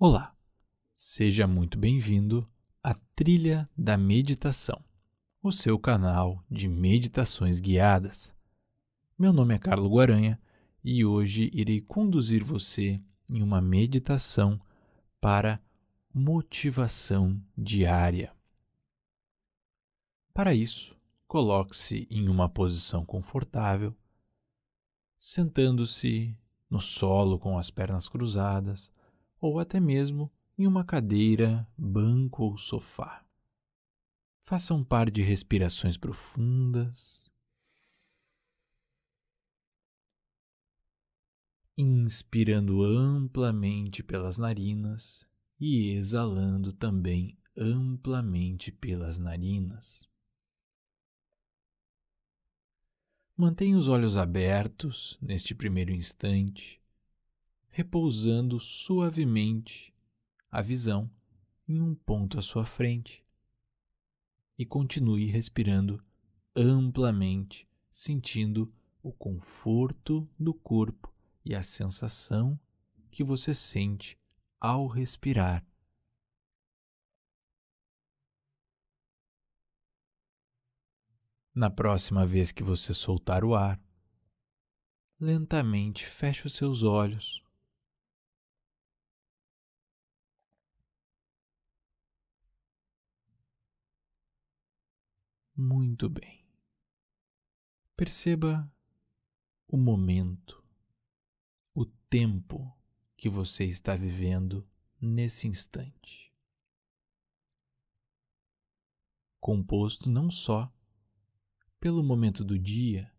Olá, seja muito bem-vindo à Trilha da Meditação, o seu canal de meditações guiadas. Meu nome é Carlo Guaranha e hoje irei conduzir você em uma meditação para motivação diária. Para isso, coloque-se em uma posição confortável, sentando-se no solo com as pernas cruzadas ou até mesmo em uma cadeira, banco ou sofá. Faça um par de respirações profundas. Inspirando amplamente pelas narinas e exalando também amplamente pelas narinas. Mantenha os olhos abertos neste primeiro instante, repousando suavemente a visão em um ponto à sua frente. E continue respirando amplamente, sentindo o conforto do corpo e a sensação que você sente ao respirar. Na próxima vez que você soltar o ar, lentamente feche os seus olhos. Muito bem. Perceba o momento, o tempo que você está vivendo nesse instante. Composto não só pelo momento do dia,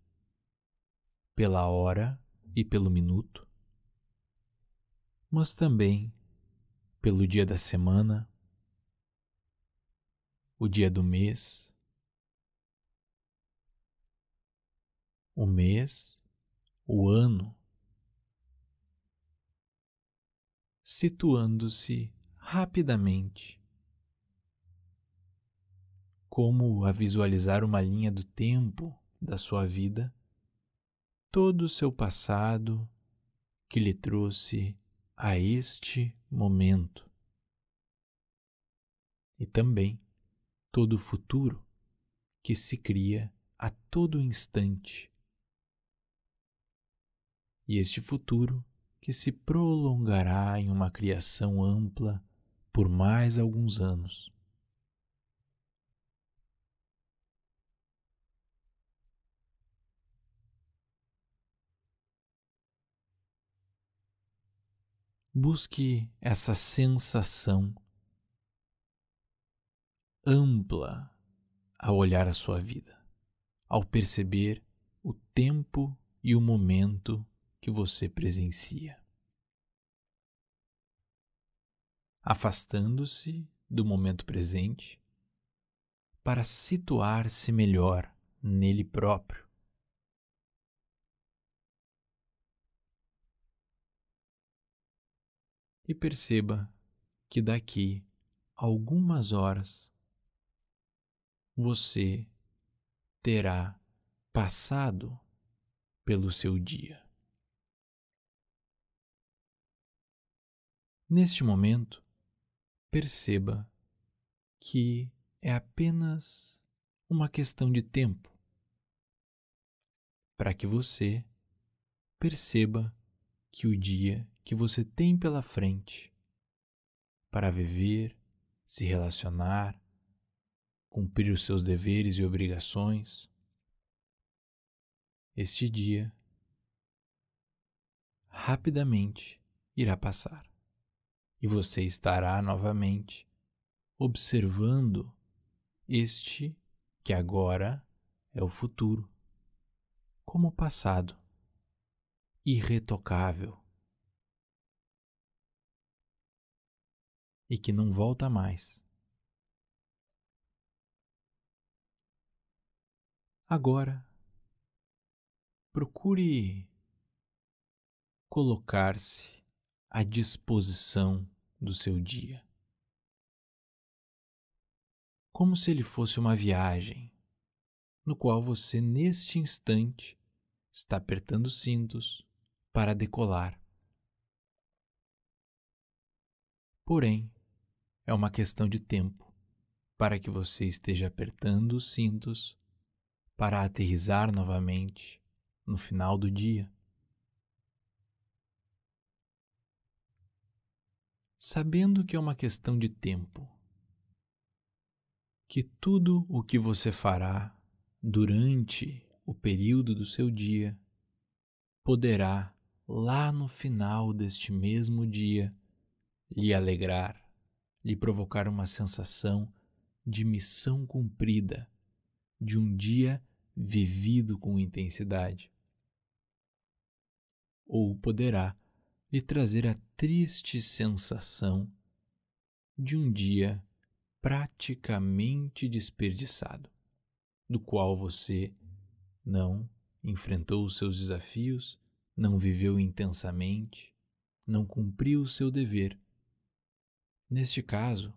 pela hora e pelo minuto, mas também pelo dia da semana, o dia do mês, o mês, o ano, situando-se rapidamente como a visualizar uma linha do tempo da sua vida, todo o seu passado que lhe trouxe a este momento. E também todo o futuro que se cria a todo instante. E este futuro que se prolongará em uma criação ampla por mais alguns anos. Busque essa sensação ampla ao olhar a sua vida, ao perceber o tempo e o momento que você presencia. Afastando-se do momento presente para situar-se melhor nele próprio e perceba que daqui algumas horas você terá passado pelo seu dia. Neste momento, perceba que é apenas uma questão de tempo para que você perceba que o dia que você tem pela frente para viver, se relacionar, cumprir os seus deveres e obrigações, este dia rapidamente irá passar e você estará novamente observando este que agora é o futuro como passado irretocável e que não volta mais. Agora, procure colocar-se à disposição do seu dia, como se ele fosse uma viagem no qual você, neste instante, está apertando cintos para decolar. Porém, é uma questão de tempo para que você esteja apertando os cintos para aterrizar novamente no final do dia. Sabendo que é uma questão de tempo, que tudo o que você fará durante o período do seu dia poderá, lá no final deste mesmo dia, lhe alegrar, lhe provocar uma sensação de missão cumprida, de um dia vivido com intensidade. Ou poderá lhe trazer a triste sensação de um dia praticamente desperdiçado, do qual você não enfrentou os seus desafios, não viveu intensamente, não cumpriu o seu dever. Neste caso,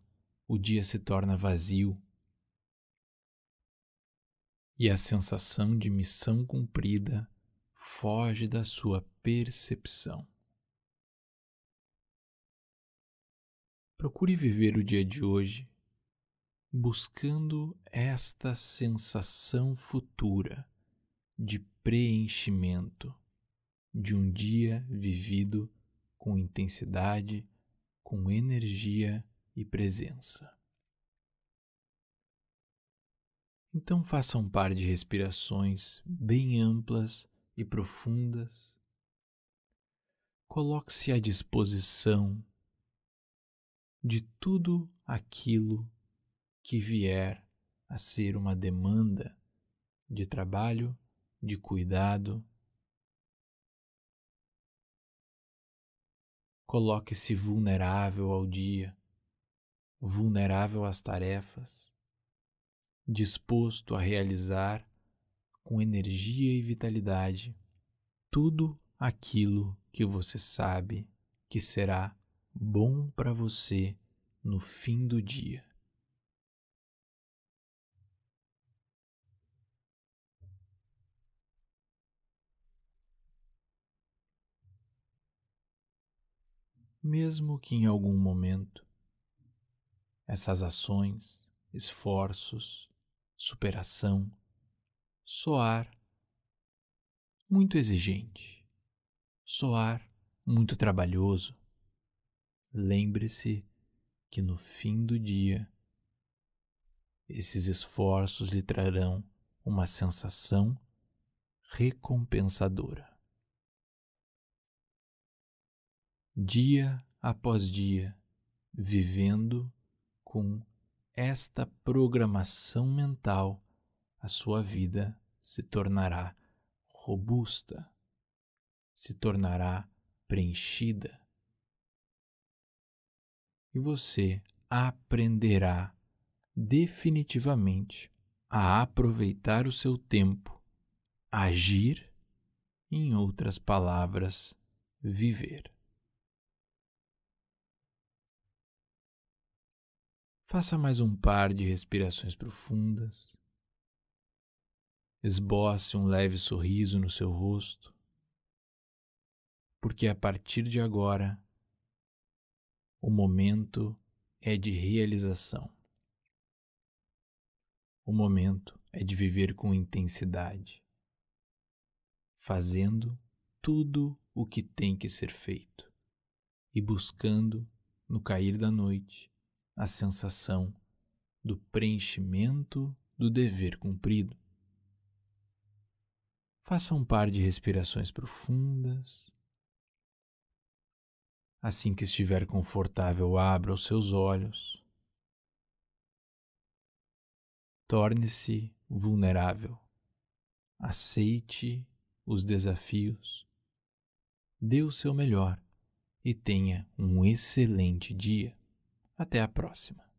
o dia se torna vazio e a sensação de missão cumprida foge da sua percepção. Procure viver o dia de hoje buscando esta sensação futura de preenchimento de um dia vivido com intensidade, com energia e presença. Então faça um par de respirações bem amplas e profundas. Coloque-se à disposição de tudo aquilo que vier a ser uma demanda de trabalho de cuidado. Coloque-se vulnerável ao dia, vulnerável às tarefas, disposto a realizar com energia e vitalidade tudo aquilo que você sabe que será bom para você no fim do dia. mesmo que em algum momento essas ações, esforços, superação soar muito exigente, soar muito trabalhoso, lembre-se que no fim do dia esses esforços lhe trarão uma sensação recompensadora. dia após dia, vivendo com esta programação mental, a sua vida se tornará robusta, se tornará preenchida. E você aprenderá definitivamente a aproveitar o seu tempo, agir, em outras palavras, viver. Faça mais um par de respirações profundas. Esboce um leve sorriso no seu rosto, porque a partir de agora o momento é de realização. O momento é de viver com intensidade, fazendo tudo o que tem que ser feito e buscando, no cair da noite, a sensação do preenchimento do dever cumprido. Faça um par de respirações profundas. Assim que estiver confortável, abra os seus olhos. Torne-se vulnerável. Aceite os desafios. Dê o seu melhor e tenha um excelente dia. Até a próxima.